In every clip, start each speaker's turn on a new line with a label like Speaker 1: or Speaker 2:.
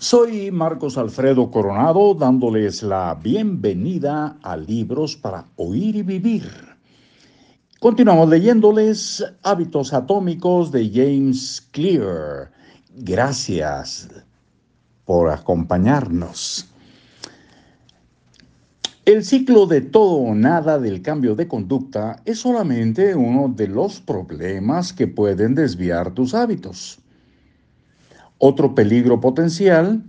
Speaker 1: Soy Marcos Alfredo Coronado dándoles la bienvenida a Libros para Oír y Vivir. Continuamos leyéndoles Hábitos Atómicos de James Clear. Gracias por acompañarnos. El ciclo de todo o nada del cambio de conducta es solamente uno de los problemas que pueden desviar tus hábitos. Otro peligro potencial,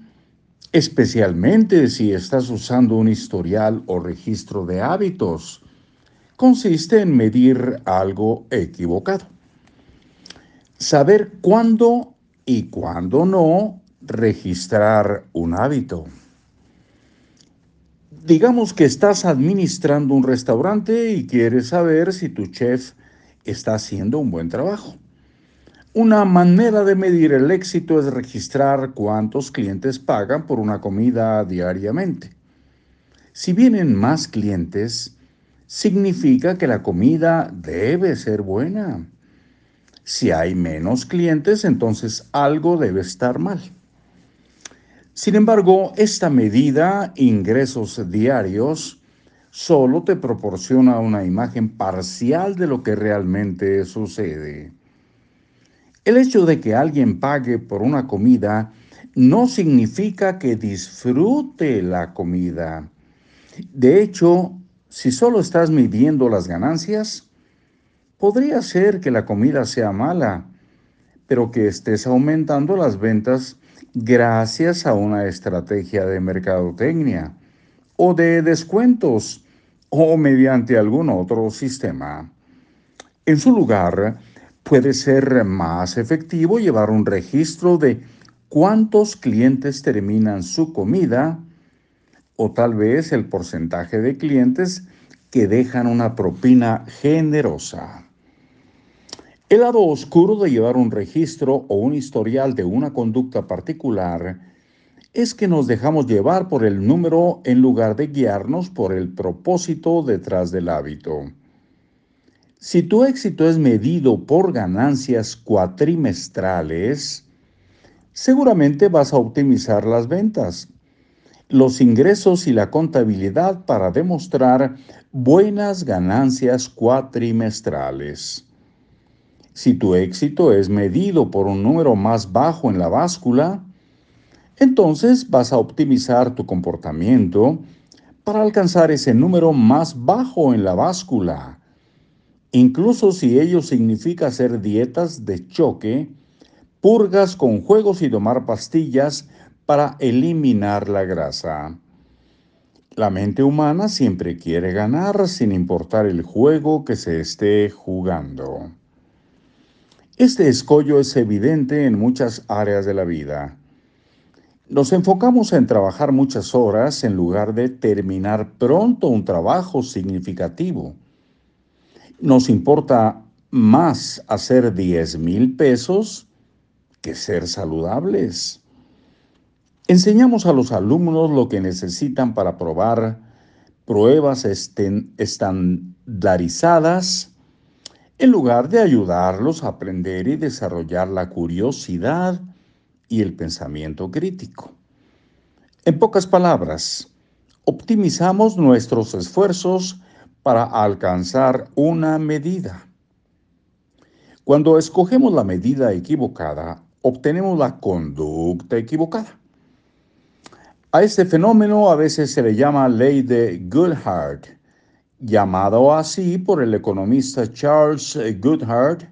Speaker 1: especialmente si estás usando un historial o registro de hábitos, consiste en medir algo equivocado. Saber cuándo y cuándo no registrar un hábito. Digamos que estás administrando un restaurante y quieres saber si tu chef está haciendo un buen trabajo. Una manera de medir el éxito es registrar cuántos clientes pagan por una comida diariamente. Si vienen más clientes, significa que la comida debe ser buena. Si hay menos clientes, entonces algo debe estar mal. Sin embargo, esta medida, ingresos diarios, solo te proporciona una imagen parcial de lo que realmente sucede. El hecho de que alguien pague por una comida no significa que disfrute la comida. De hecho, si solo estás midiendo las ganancias, podría ser que la comida sea mala, pero que estés aumentando las ventas gracias a una estrategia de mercadotecnia o de descuentos o mediante algún otro sistema. En su lugar, puede ser más efectivo llevar un registro de cuántos clientes terminan su comida o tal vez el porcentaje de clientes que dejan una propina generosa. El lado oscuro de llevar un registro o un historial de una conducta particular es que nos dejamos llevar por el número en lugar de guiarnos por el propósito detrás del hábito. Si tu éxito es medido por ganancias cuatrimestrales, seguramente vas a optimizar las ventas, los ingresos y la contabilidad para demostrar buenas ganancias cuatrimestrales. Si tu éxito es medido por un número más bajo en la báscula, entonces vas a optimizar tu comportamiento para alcanzar ese número más bajo en la báscula incluso si ello significa hacer dietas de choque, purgas con juegos y tomar pastillas para eliminar la grasa. La mente humana siempre quiere ganar sin importar el juego que se esté jugando. Este escollo es evidente en muchas áreas de la vida. Nos enfocamos en trabajar muchas horas en lugar de terminar pronto un trabajo significativo. Nos importa más hacer 10 mil pesos que ser saludables. Enseñamos a los alumnos lo que necesitan para probar pruebas estandarizadas en lugar de ayudarlos a aprender y desarrollar la curiosidad y el pensamiento crítico. En pocas palabras, optimizamos nuestros esfuerzos para alcanzar una medida. Cuando escogemos la medida equivocada, obtenemos la conducta equivocada. A este fenómeno a veces se le llama ley de Goodhart, llamado así por el economista Charles Goodhart.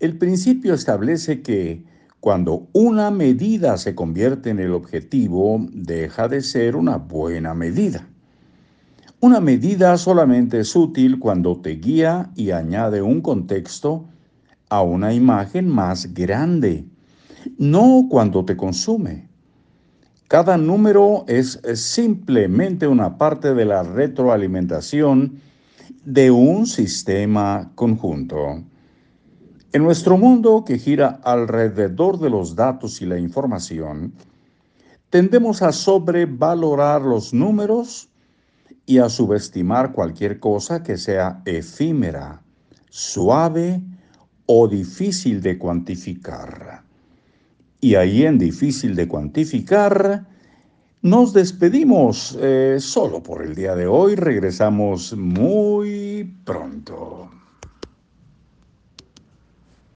Speaker 1: El principio establece que cuando una medida se convierte en el objetivo, deja de ser una buena medida. Una medida solamente es útil cuando te guía y añade un contexto a una imagen más grande, no cuando te consume. Cada número es simplemente una parte de la retroalimentación de un sistema conjunto. En nuestro mundo que gira alrededor de los datos y la información, tendemos a sobrevalorar los números y a subestimar cualquier cosa que sea efímera, suave o difícil de cuantificar. Y ahí en difícil de cuantificar, nos despedimos eh, solo por el día de hoy. Regresamos muy pronto.